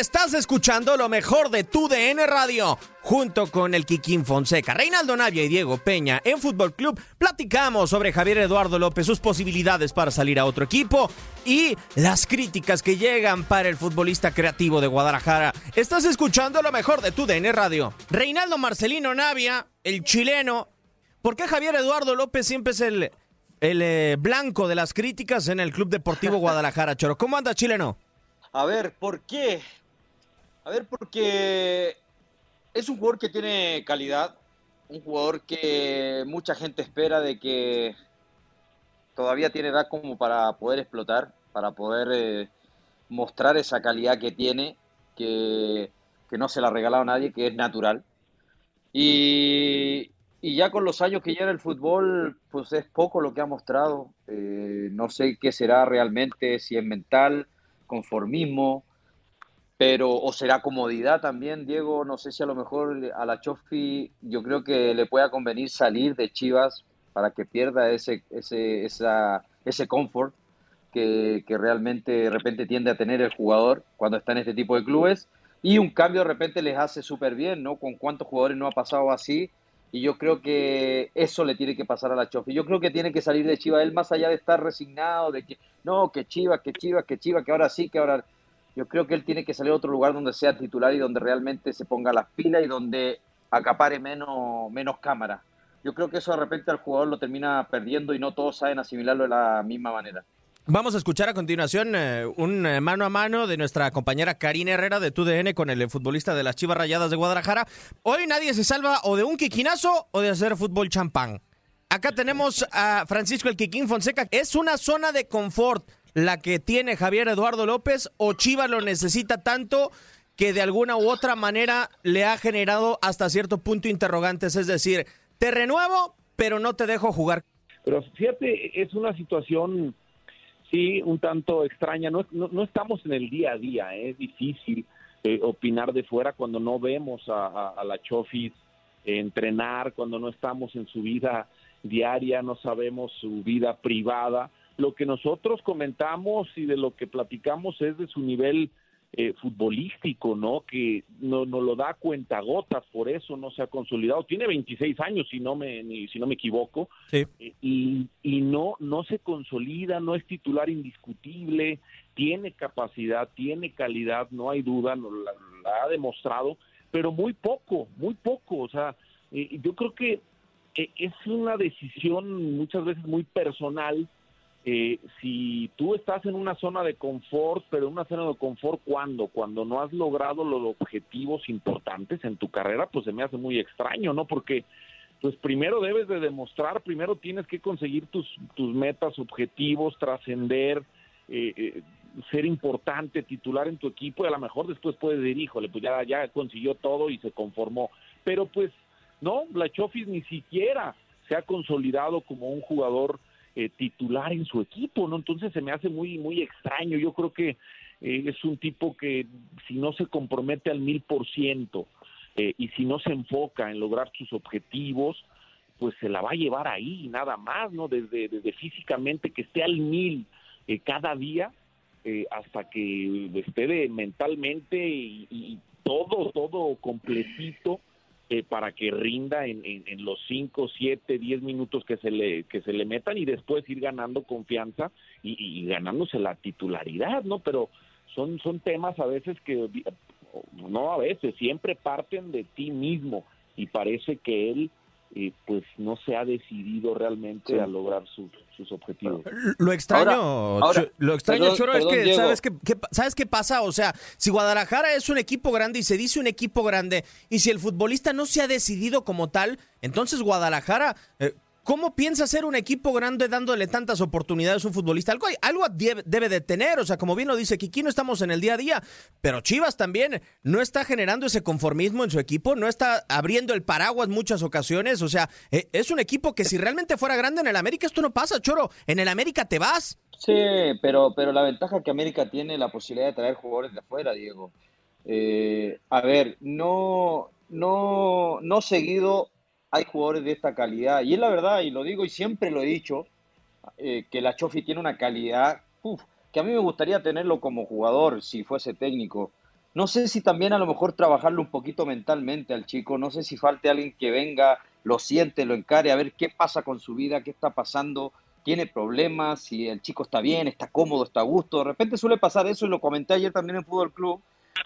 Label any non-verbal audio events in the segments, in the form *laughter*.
Estás escuchando lo mejor de tu DN Radio, junto con el Kikín Fonseca, Reinaldo Navia y Diego Peña. En Fútbol Club platicamos sobre Javier Eduardo López, sus posibilidades para salir a otro equipo y las críticas que llegan para el futbolista creativo de Guadalajara. Estás escuchando lo mejor de tu DN Radio. Reinaldo Marcelino Navia, el chileno. ¿Por qué Javier Eduardo López siempre es el, el eh, blanco de las críticas en el Club Deportivo Guadalajara, Choro? ¿Cómo anda, chileno? A ver, ¿por qué? A ver, porque es un jugador que tiene calidad, un jugador que mucha gente espera de que todavía tiene edad como para poder explotar, para poder eh, mostrar esa calidad que tiene, que, que no se la ha regalado a nadie, que es natural. Y, y ya con los años que lleva el fútbol, pues es poco lo que ha mostrado. Eh, no sé qué será realmente, si es mental, conformismo, pero o será comodidad también, Diego. No sé si a lo mejor a la Chofi yo creo que le pueda convenir salir de Chivas para que pierda ese, ese, esa, ese confort que, que realmente de repente tiende a tener el jugador cuando está en este tipo de clubes. Y un cambio de repente les hace súper bien, ¿no? Con cuántos jugadores no ha pasado así. Y yo creo que eso le tiene que pasar a la Chofi. Yo creo que tiene que salir de Chivas, él más allá de estar resignado, de que no, que Chivas, que Chivas, que Chivas, que ahora sí, que ahora yo creo que él tiene que salir a otro lugar donde sea titular y donde realmente se ponga las pilas y donde acapare menos, menos cámara. Yo creo que eso de repente al jugador lo termina perdiendo y no todos saben asimilarlo de la misma manera. Vamos a escuchar a continuación eh, un eh, mano a mano de nuestra compañera Karina Herrera de TUDN con el futbolista de las Chivas Rayadas de Guadalajara. Hoy nadie se salva o de un quiquinazo o de hacer fútbol champán. Acá tenemos a Francisco el Quiquín Fonseca. Es una zona de confort la que tiene Javier Eduardo López o Chivas lo necesita tanto que de alguna u otra manera le ha generado hasta cierto punto interrogantes, es decir, te renuevo, pero no te dejo jugar. Pero fíjate, es una situación, sí, un tanto extraña. No, no, no estamos en el día a día, ¿eh? es difícil eh, opinar de fuera cuando no vemos a, a, a la Chofis entrenar, cuando no estamos en su vida diaria, no sabemos su vida privada. Lo que nosotros comentamos y de lo que platicamos es de su nivel eh, futbolístico, ¿no? Que no, no lo da cuenta gotas, por eso no se ha consolidado. Tiene 26 años, si no me, ni, si no me equivoco, Sí. eh, y, y no, no se consolida, no es titular indiscutible, tiene capacidad, tiene calidad, no hay duda, no, la, la ha demostrado, pero muy poco, muy poco. O sea, eh, yo creo que eh, es una decisión muchas veces muy personal eh, si tú estás en una zona de confort, pero en una zona de confort cuando, cuando no has logrado los objetivos importantes en tu carrera, pues se me hace muy extraño, ¿no? Porque pues primero debes de demostrar, primero tienes que conseguir tus, tus metas, objetivos, trascender, eh, eh, ser importante, titular en tu equipo y a lo mejor después puedes decir, híjole, pues ya, ya consiguió todo y se conformó. Pero pues no, la Chofis ni siquiera se ha consolidado como un jugador eh, titular en su equipo, ¿no? Entonces se me hace muy, muy extraño. Yo creo que eh, es un tipo que si no se compromete al mil por ciento eh, y si no se enfoca en lograr sus objetivos, pues se la va a llevar ahí, nada más, ¿no? Desde, desde físicamente que esté al mil cada día hasta que esté de, mentalmente y todo, todo completito eh, para que rinda en, en, los 5, 7, 10 minutos que se le que se le metan y después ir ganando confianza y, y, ganándose la titularidad, ¿no? Pero son son temas a veces que no a veces siempre parten de ti mismo y parece que él eh, pues no se ha decidido realmente a lograr sus, sus objetivos. Lo extraño, lo extraño, Choro, es que ¿sabes qué, ¿sabes qué pasa? O sea, si Guadalajara es un equipo grande y se dice un equipo grande, y si el futbolista no se ha decidido como tal, entonces Guadalajara... Eh, ¿Cómo piensa ser un equipo grande dándole tantas oportunidades a un futbolista? Algo, debe de tener, o sea, como bien lo dice Kiki, no estamos en el día a día, pero Chivas también no está generando ese conformismo en su equipo, no está abriendo el paraguas muchas ocasiones, o sea, e, es un equipo que si realmente fuera grande en el América esto no pasa, Choro, en el América te vas. Sí, pero, pero la ventaja que América tiene la posibilidad de traer jugadores de afuera, Diego. Eh, a ver, no, no, no seguido hay jugadores de esta calidad. Y es la verdad, y lo digo y siempre lo he dicho, eh, que la Chofi tiene una calidad que a mí me gustaría tenerlo como jugador si fuese técnico. No sé si también a lo mejor trabajarlo un poquito mentalmente al chico, no sé si falte alguien que venga, lo siente, lo encare, a ver qué pasa con su vida, qué está pasando, tiene problemas, si el chico está bien, está cómodo, está a gusto. De repente suele pasar eso y lo comenté ayer también en Fútbol Club,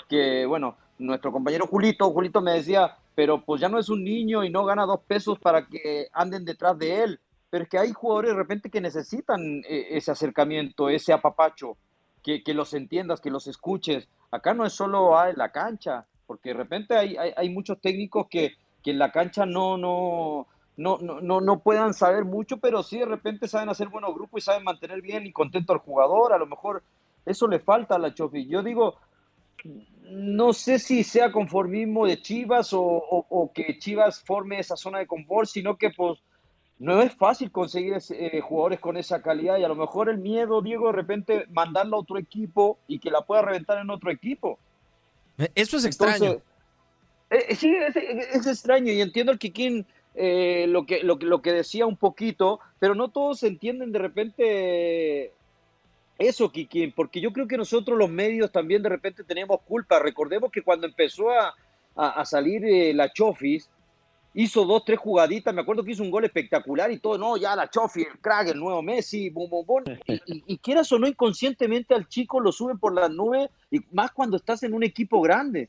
que bueno, nuestro compañero Julito, Julito me decía, pero pues ya no es un niño y no gana dos pesos para que anden detrás de él. Pero es que hay jugadores de repente que necesitan eh, ese acercamiento, ese apapacho, que, los entiendas, que los escuches. Acá no es solo en la cancha, porque de repente hay, hay, muchos técnicos que, que, en la cancha no, no, no, no, no puedan saber mucho, pero sí de repente saben hacer buenos grupos y saben mantener bien y contento al jugador. A lo mejor eso le falta a la Chofi. Yo digo, no sé si sea conformismo de Chivas o, que Chivas forme esa zona de confort, sino que pues no es fácil conseguir eh, jugadores con esa calidad y a lo mejor el miedo, Diego, de repente mandarlo a otro equipo y que la pueda reventar en otro equipo. Eh, eso es extraño. Eh, sí, es, extraño y entiendo el Kikín lo, que, lo, lo que decía un poquito, pero no todos entienden de repente eso, Kiki, porque yo creo que nosotros los medios también de repente tenemos culpa. Recordemos que cuando empezó a, salir eh, la Chofis, hizo dos, tres jugaditas, me acuerdo que hizo un gol espectacular y todo, no, ya la Chofis, el crack, el nuevo Messi, bum, bum, bum. Y, y, quieras o no, inconscientemente al chico lo suben por las nubes, y más cuando estás en un equipo grande.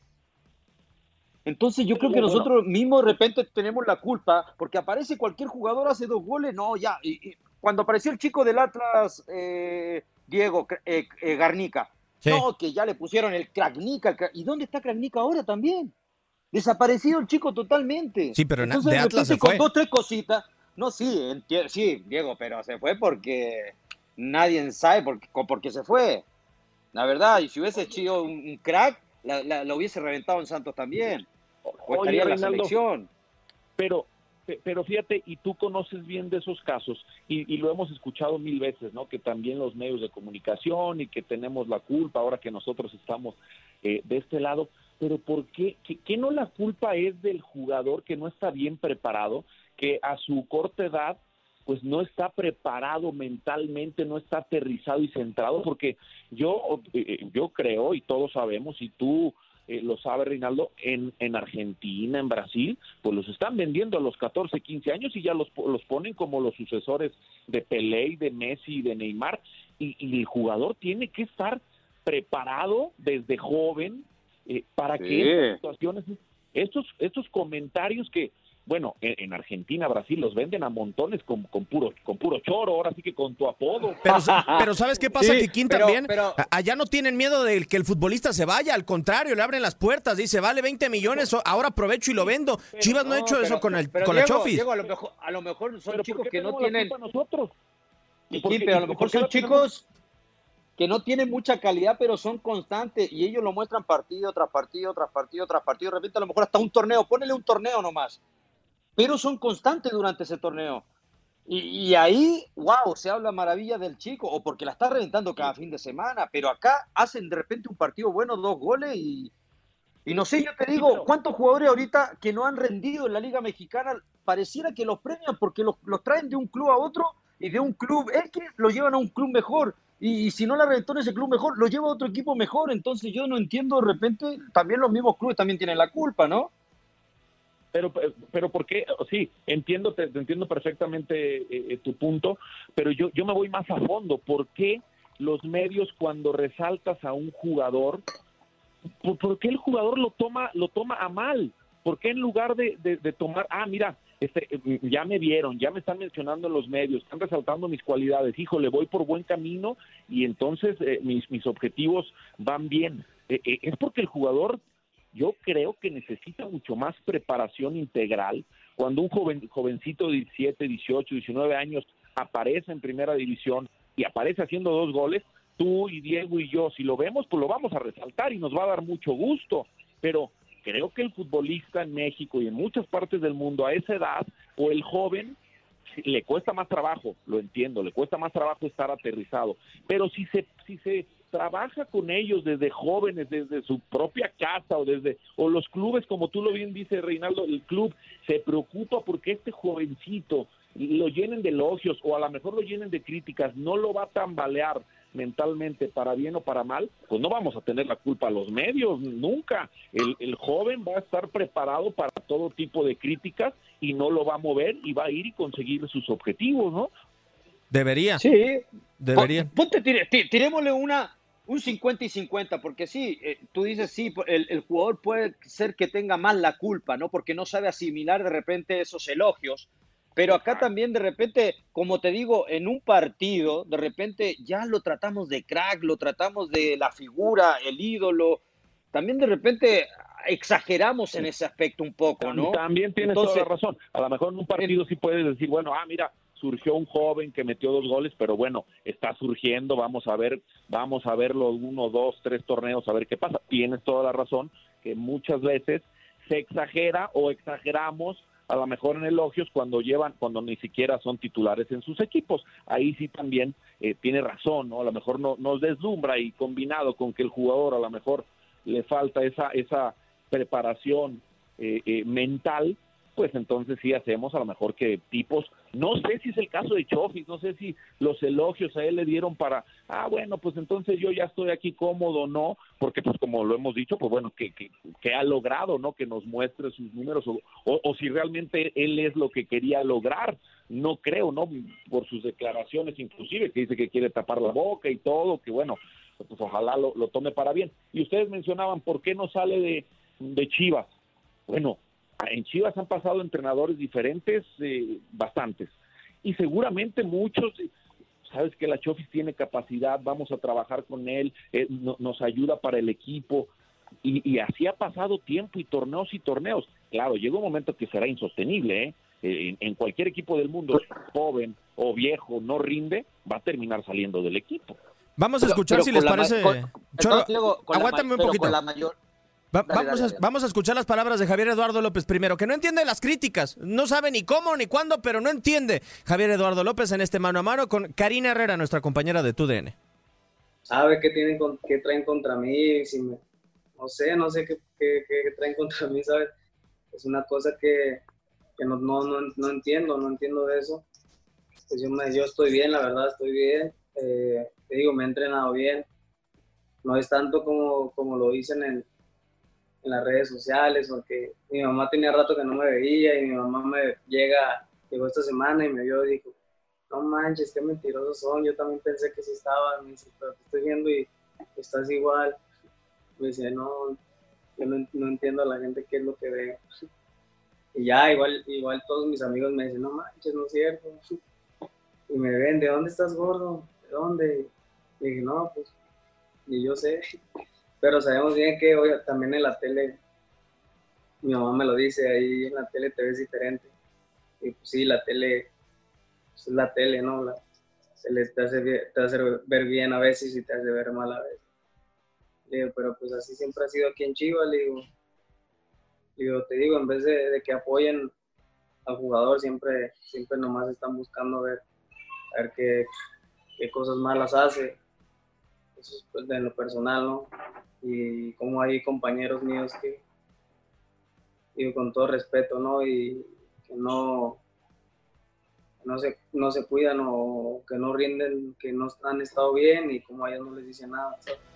Entonces yo creo que nosotros mismos de repente tenemos la culpa, porque aparece cualquier jugador, hace dos goles, no, ya. Y, cuando apareció el chico del Atlas, eh, Diego eh, eh, Garnica. No, que ya le pusieron el Kragnica. ¿Y dónde está Kragnica ahora también? Desaparecido el chico totalmente. Sí, pero Entonces, de Atlas se fue. Con dos, tres cositas. No, sí, sí, Diego, pero se fue porque nadie sabe por, qué se fue. La verdad, y si hubiese sido un, crack, lo hubiese reventado en Santos también. O estaría en la selección. Pero pero fíjate, y tú conoces bien de esos casos, y, lo hemos escuchado mil veces, ¿no? Que también los medios de comunicación y que tenemos la culpa ahora que nosotros estamos eh, de este lado, pero ¿por qué? ¿Qué, no la culpa es del jugador que no está bien preparado, que a su corta edad pues no está preparado mentalmente, no está aterrizado y centrado, porque yo, eh, yo creo, y todos sabemos, y tú eh, lo sabe Reinaldo, en, en Argentina, en Brasil, pues los están vendiendo a los 14, 15 años y ya los, los ponen como los sucesores de Pelé, de Messi, de Neymar, y, el jugador tiene que estar preparado desde joven eh, para que estas situaciones, estos, estos comentarios que, bueno, en, Argentina, Brasil los venden a montones con, con, puro con puro choro, ahora sí que con tu apodo. Pero, *laughs* pero ¿sabes qué pasa, Kikín, también? Allá no tienen miedo de que el futbolista se vaya, al contrario, le abren las puertas, dice, vale 20 millones, ahora aprovecho y lo vendo. Chivas no, ha hecho eso con, el, con la Chofis. a, lo mejor, a lo mejor son chicos que no tienen... Nosotros? pero a lo mejor son chicos que no tienen mucha calidad, pero son constantes y ellos lo muestran partido tras partido, tras partido, tras partido. De repente, a lo mejor hasta un torneo, ponele un torneo nomás pero son constantes durante ese torneo. Y, ahí, wow, se habla maravilla del chico, o porque la está reventando cada fin de semana, pero acá hacen de repente un partido bueno, dos goles y, y no sé, yo te digo, ¿cuántos jugadores ahorita que no han rendido en la Liga Mexicana pareciera que los premian porque los, traen de un club a otro y de un club X lo llevan a un club mejor? Y, y, si no la reventó en ese club mejor, lo lleva a otro equipo mejor. Entonces yo no entiendo, de repente, también los mismos clubes también tienen la culpa, ¿no? Pero pero por qué sí entiendo te, entiendo perfectamente eh, eh, tu punto pero yo yo me voy más a fondo. Por qué los medios cuando resaltas a un jugador por, qué el jugador lo toma lo toma a mal por qué en lugar de, de, tomar ah mira este, ya me vieron, ya me están mencionando en los medios, están resaltando mis cualidades, híjole, voy por buen camino y entonces eh, mis, mis objetivos van bien. es porque el jugador yo creo que necesita mucho más preparación integral. Cuando un joven, jovencito de 17, 18, 19 años aparece en primera división y aparece haciendo dos goles, tú y Diego y yo, si lo vemos, pues lo vamos a resaltar y nos va a dar mucho gusto. Pero creo que el futbolista en México y en muchas partes del mundo a esa edad, o el joven, le cuesta más trabajo, lo entiendo, le cuesta más trabajo estar aterrizado. Pero si se, si se trabaja con ellos desde jóvenes, desde su propia casa o desde o los clubes, como tú lo bien dices, Reinaldo, el club se preocupa porque este jovencito lo llenen de elogios o a lo mejor lo llenen de críticas, no lo va a tambalear mentalmente para bien o para mal, pues no vamos a tener la culpa a los medios, nunca. El, el joven va a estar preparado para todo tipo de críticas y no lo va a mover y va a ir y conseguir sus objetivos, ¿no? Debería. Sí. Debería. Ponte, tirémosle una, un 50 y 50, porque sí, eh, tú dices, sí, el, el, jugador puede ser que tenga más la culpa, ¿no? Porque no sabe asimilar de repente esos elogios. Pero acá también de repente, como te digo, en un partido, de repente ya lo tratamos de crack, lo tratamos de la figura, el ídolo. También de repente exageramos en ese aspecto un poco, ¿no? También tienes toda la razón. A lo mejor en un partido sí puedes decir, bueno, ah, mira, surgió un joven que metió dos goles, pero bueno, está surgiendo, vamos a ver, vamos a verlo uno, dos, tres torneos, a ver qué pasa. Tienes toda la razón, que muchas veces se exagera o exageramos a lo mejor en elogios cuando llevan, cuando ni siquiera son titulares en sus equipos. Ahí sí también eh, tiene razón, ¿no? A lo mejor no, nos deslumbra y combinado con que el jugador a lo mejor le falta esa, esa preparación eh, eh, mental, pues entonces sí hacemos a lo mejor que tipos, no sé si es el caso de Chofis, no sé si los elogios a él le dieron para, ah, bueno, pues entonces yo ya estoy aquí cómodo, ¿no? Porque pues como lo hemos dicho, pues bueno, que, que, ha logrado, ¿no? Que nos muestre sus números o, o, si realmente él es lo que quería lograr, no creo, ¿no? Por sus declaraciones inclusive, que dice que quiere tapar la boca y todo, que bueno, pues ojalá lo, lo tome para bien. Y ustedes mencionaban, ¿por qué no sale de, de Chivas? Bueno, en Chivas han pasado entrenadores diferentes, eh, bastantes. Y seguramente muchos, sabes que la Chofis tiene capacidad, vamos a trabajar con él, eh, nos ayuda para el equipo. Y, así ha pasado tiempo y torneos y torneos. Claro, llega un momento que será insostenible, ¿eh? En, cualquier equipo del mundo, joven o viejo, no rinde, va a terminar saliendo del equipo. Vamos a escuchar si les parece. aguántame un poquito. la mayor, vamos, a, vamos a escuchar las palabras de Javier Eduardo López primero, que no entiende las críticas, no sabe ni cómo ni cuándo, pero no entiende Javier Eduardo López en este mano a mano con Karina Herrera, nuestra compañera de TUDN. Sabe qué, tienen, qué traen contra mí, si no sé, no sé qué, qué, traen contra mí, ¿sabes? Es una cosa que, que no, no, no, entiendo, no entiendo de eso. Pues yo, yo estoy bien, la verdad, estoy bien. Eh, te digo, me he entrenado bien. No es tanto como, como lo dicen en, en las redes sociales, porque mi mamá tenía rato que no me veía y mi mamá me llega, llegó esta semana y me vio y dijo, no manches, qué mentirosos son, yo también pensé que sí estaban, me dice, pero te estoy viendo y estás igual. Me dice, no, yo no, entiendo a la gente qué es lo que ve. Y ya, igual, igual todos mis amigos me dicen, no manches, no es cierto. Y me ven, ¿de dónde estás gordo? ¿De dónde? Y dije, no, pues, y yo sé. Pero sabemos bien que hoy también en la tele, mi mamá me lo dice, ahí en la tele te ves diferente. Y pues sí, la tele, pues, es la tele, ¿no? La, se les te hace, te hace ver bien a veces y te hace ver mal a veces. Le digo, pero pues así siempre ha sido aquí en Chivas, digo. Le digo, te digo, en vez de, que apoyen al jugador, siempre, siempre nomás están buscando ver, ver qué, qué cosas malas hace. Eso es pues, de lo personal, ¿no? Y como hay compañeros míos que, digo, con todo respeto, ¿no? Y que no, no se, no se cuidan o que no rinden, que no han estado bien y como a ellos no les dicen nada. ¿sabes?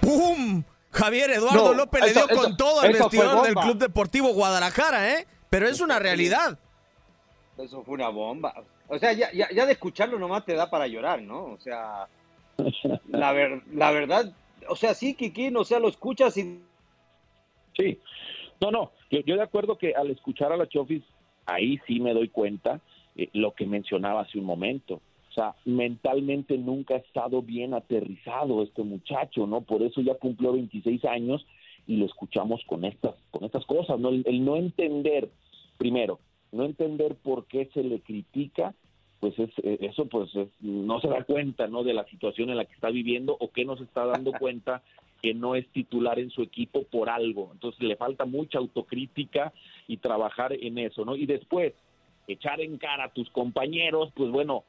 ¡Pum! Javier Eduardo No, López le eso- dio con todo al vestidor del. Club Deportivo Guadalajara, ¿eh? Pero es una realidad. Eso fue una bomba. O sea, ya, ya, ya de escucharlo nomás te da para llorar, ¿no? O sea, *laughs* la, ver- la verdad, o sea, sí, Kikín, o sea, lo escuchas y Sí, no, no, yo, yo de acuerdo que al escuchar a la Chofis, ahí sí me doy cuenta eh, lo que mencionaba hace un momento. Sea, mentalmente nunca ha estado bien aterrizado este muchacho, ¿no? Por eso ya cumplió 26 años y lo escuchamos con estas, con estas cosas, ¿no? El, el no entender, primero, no entender por qué se le critica, pues es, eh, eso pues es- no se da cuenta, ¿no? De la situación en la que está viviendo o que no se está dando *laughs* cuenta que no es titular en su equipo por algo. Entonces le falta mucha autocrítica y trabajar en eso, ¿no? Y después, echar en cara a tus compañeros, pues bueno,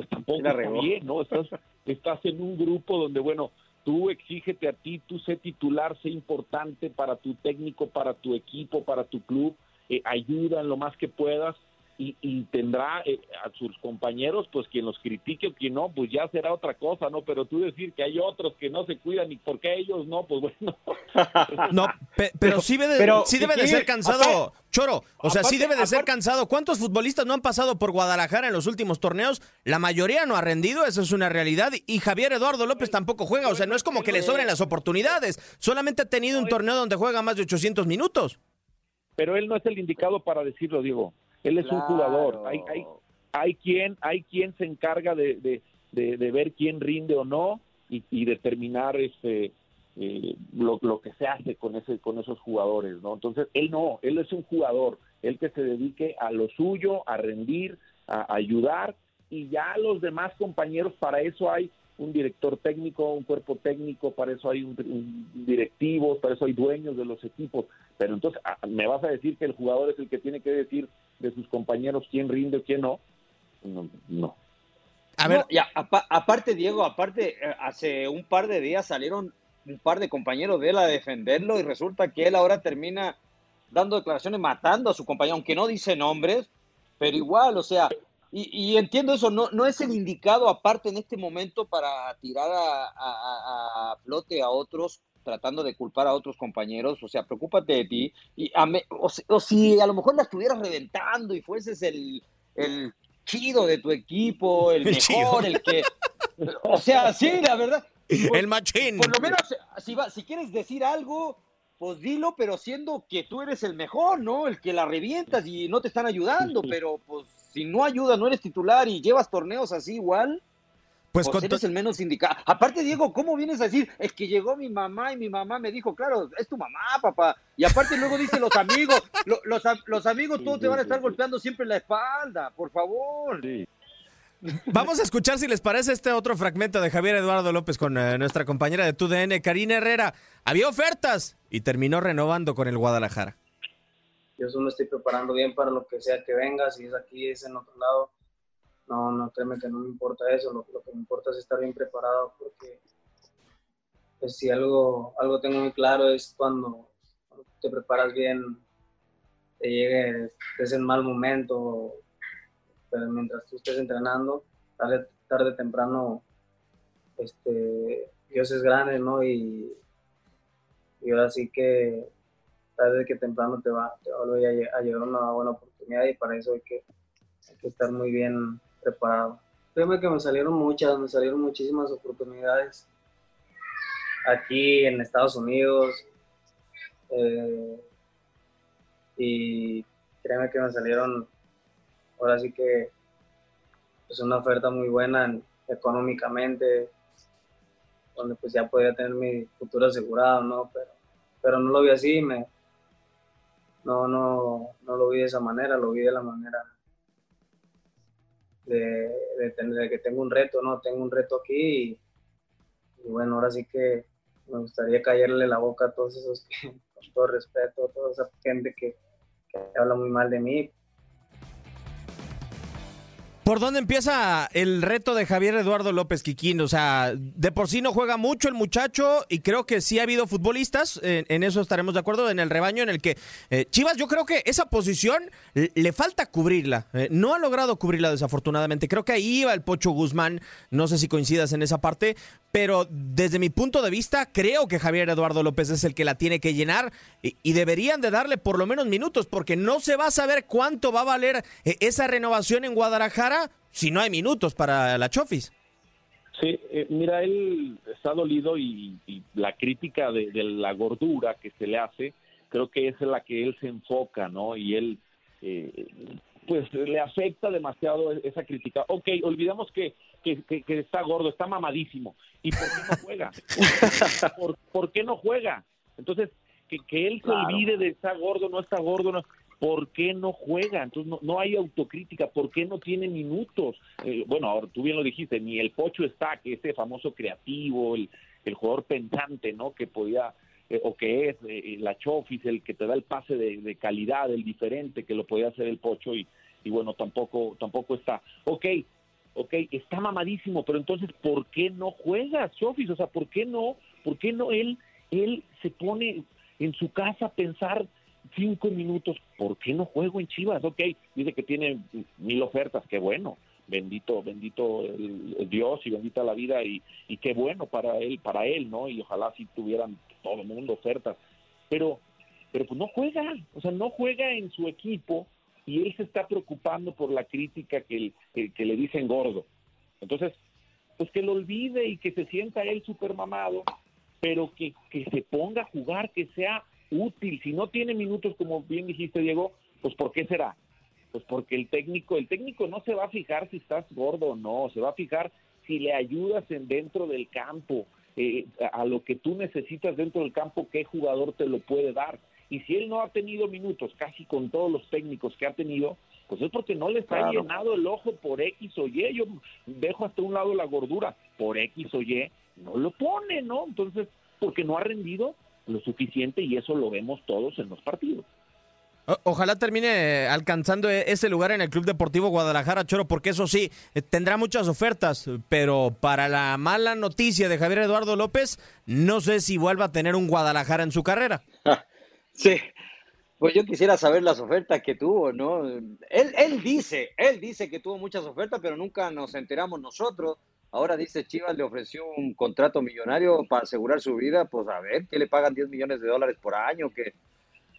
pues tampoco La está bien, ¿no? Estás, estás en un grupo donde, bueno, tú exígete a ti, tú sé titular, sé importante para tu técnico, para tu equipo, para tu club, eh, ayuda en lo más que puedas y, y tendrá eh, a sus compañeros, pues quien los critique o quien no, pues ya será otra cosa, ¿no? Pero tú decir que hay otros que no se cuidan y por qué ellos no, pues *laughs* bueno. *laughs* No, pe- pero, sí, debe, pero, sí debe de ser cansado, aparte- Choro. O sea, sí debe de ser cansado. ¿Cuántos futbolistas no han pasado por Guadalajara en los últimos torneos? La mayoría no ha rendido, eso es una realidad. Y Javier Eduardo López tampoco juega. O sea, no es como que le sobren las oportunidades. Solamente ha tenido un torneo donde juega más de 800 minutos. Pero él no es el indicado para decirlo, Diego. Él es un jugador. Hay, hay, hay quien, hay quien se encarga de, de, de, de ver quién rinde o no y, y determinar este eh, lo, lo que se hace con ese con esos jugadores, ¿no? Entonces él no, él es un jugador, él que se dedique a lo suyo, a rendir, a, a ayudar y ya los demás compañeros para eso hay un director técnico, un cuerpo técnico, para eso hay un, un directivos, para eso hay dueños de los equipos. Pero entonces, ah, ¿me vas a decir que el jugador es el que tiene que decir de sus compañeros quién rinde o quién no? No, no. A ver, No, aparte, Diego, aparte, eh, hace un par de días salieron un par de compañeros de él a defenderlo y resulta que él ahora termina dando declaraciones matando a su compañero, aunque no dice nombres, pero igual, o sea, y, y entiendo eso, no, no es el indicado aparte en este momento para tirar a, a- flote a otros tratando de culpar a otros compañeros, o sea, preocúpate de ti, y a me- o, si- o si a lo mejor la estuvieras reventando y fueses el, el chido de tu equipo, el, *laughs* El mejor, chido. el que, o sea, sí, la verdad, el machín. por lo menos, si, va- si quieres decir algo, pues dilo, pero siendo que tú eres el mejor, ¿no? El que la revientas y no te están ayudando, pero pues si no ayuda, no eres titular y llevas torneos así igual, Pues pues eres el menos indicado. Aparte, Diego, ¿cómo vienes a decir? Es que llegó mi mamá y mi mamá me dijo, claro, es tu mamá, papá. Y aparte luego dicen los amigos, lo- los, los amigos todos te van a estar golpeando siempre en la espalda, por favor. Vamos a escuchar si les parece este otro fragmento de Javier Eduardo López con eh, nuestra compañera de TUDN, Karina Herrera. Había ofertas y terminó renovando con el Guadalajara. Yo solo estoy preparando bien para lo que sea que venga, si es aquí, es en otro lado. No, no, créeme que no me importa eso, lo, lo que me importa es estar bien preparado porque pues, si algo, algo tengo muy claro es cuando, cuando te preparas bien te llegue, estés en mal momento, pero mientras tú estés entrenando, tarde, tarde temprano, este, Dios es grande, ¿no? Y, y ahora sí que tarde que temprano te va, te va a volver a, una buena oportunidad y para eso hay que, hay que estar muy bien preparado. Créeme que me salieron muchas, me salieron muchísimas oportunidades aquí en Estados Unidos. Eh, y créeme que me salieron, ahora sí que es pues, una oferta muy buena económicamente, donde pues ya podía tener mi futuro asegurado, ¿no? Pero, pero no lo vi así, me, no, no, no lo vi de esa manera, lo vi de la manera de, tener, que tengo un reto, ¿no? Tengo un reto aquí y, bueno, ahora sí que me gustaría callarle la boca a todos esos que, *laughs* con todo respeto, a toda esa gente que habla muy mal de mí. ¿Por dónde empieza el reto de Javier Eduardo López Quiquín? O sea, de por sí no juega mucho el muchacho y creo que sí ha habido futbolistas, en, eso estaremos de acuerdo, en el rebaño en el que eh, Chivas, yo creo que esa posición le falta cubrirla. Eh, no ha logrado cubrirla desafortunadamente. Creo que ahí iba el Pocho Guzmán, no sé si coincidas en esa parte, pero desde mi punto de vista creo que Javier Eduardo López es el que la tiene que llenar y, deberían de darle por lo menos minutos porque no se va a saber cuánto va a valer eh, esa renovación en Guadalajara si no hay minutos para la Chofis. Sí, eh, mira, él está dolido y, la crítica de, la gordura que se le hace, creo que es en la que él se enfoca, ¿no? Y él, eh, pues le afecta demasiado esa crítica. Ok, olvidamos que que, está gordo, está mamadísimo. ¿Y por qué no juega? *laughs* ¿Por, qué no juega? Entonces, que, que él se olvide de está gordo, no está gordo, no, ¿por qué no juega? Entonces no, hay autocrítica, ¿por qué no tiene minutos? Eh, bueno, ahora tú bien lo dijiste, ni el Pocho está, que ese famoso creativo, el, el jugador pensante, ¿no? Que podía, eh, o que es eh, la Chofis, el que te da el pase de, de, calidad, el diferente, que lo podía hacer el Pocho y, y bueno, tampoco, tampoco está. Ok, ok, está mamadísimo, pero entonces, ¿por qué no juega Chofis? O sea, ¿por qué no, por qué no él, él se pone en su casa a pensar cinco minutos, ¿por qué no juego en Chivas? Ok, dice que tiene mil ofertas, qué bueno, bendito, bendito el, Dios y bendita la vida y, qué bueno para él, para él, ¿no? Y ojalá si tuvieran todo el mundo ofertas, pero, pero pues no juega, o sea, no juega en su equipo y él se está preocupando por la crítica que, le dicen gordo. Entonces, pues que lo olvide y que se sienta él súper mamado, pero que, que se ponga a jugar, que sea útil. Si no tiene minutos, como bien dijiste, Diego, pues ¿por qué será? Pues porque el técnico, el técnico no se va a fijar si estás gordo o no, se va a fijar si le ayudas en dentro del campo, eh, a lo que tú necesitas dentro del campo, qué jugador te lo puede dar. Y si él no ha tenido minutos casi con todos los técnicos que ha tenido, pues es porque no le está llenado el ojo por X o Y. Yo dejo hasta un lado la gordura por X o Y, no lo pone, ¿no? Entonces, porque no ha rendido lo suficiente y eso lo vemos todos en los partidos. Ojalá termine alcanzando e-, ese lugar en el Club Deportivo Guadalajara, Choro, porque eso sí, eh, tendrá muchas ofertas, pero para la mala noticia de Javier Eduardo López, no sé si vuelva a tener un Guadalajara en su carrera. *laughs* Sí, pues yo quisiera saber las ofertas que tuvo, ¿no? Él, él dice, él dice que tuvo muchas ofertas, pero nunca nos enteramos nosotros. Ahora dice Chivas le ofreció un contrato millonario para asegurar su vida, pues a ver, que le pagan 10 millones de dólares por año, que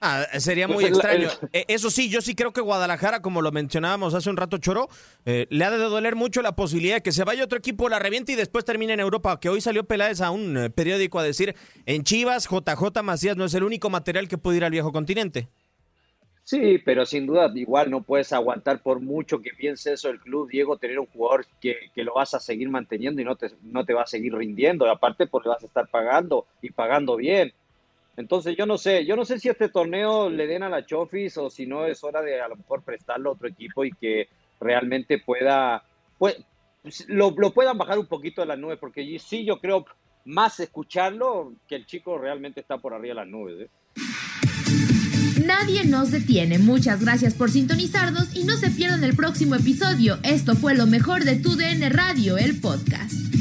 Ah, sería pues muy extraño. Eh, eso sí, yo sí creo que Guadalajara, como lo mencionábamos hace un rato, Choro, eh, le ha de doler mucho la posibilidad de que se vaya otro equipo, la reviente y después termine en Europa. Que hoy salió Peláez a un eh, periódico a decir: en Chivas, JJ Macías no es el único material que puede ir al viejo continente. Sí, pero sin duda, igual no puedes aguantar por mucho que piense eso el club, Diego, tener un jugador que, que lo vas a seguir manteniendo y no te, no te va a seguir rindiendo. Aparte, porque vas a estar pagando y pagando bien. Entonces yo no sé, yo no sé si este torneo le den a la Chofis o si no es hora de a lo mejor prestarlo a otro equipo y que realmente pueda, pues, lo, puedan bajar un poquito de las nubes, porque sí yo creo más escucharlo que el chico realmente está por arriba de las nubes. ¿eh? Nadie nos detiene. Muchas gracias por sintonizarnos y no se pierdan el próximo episodio. Esto fue lo mejor de Tu DN Radio, el podcast.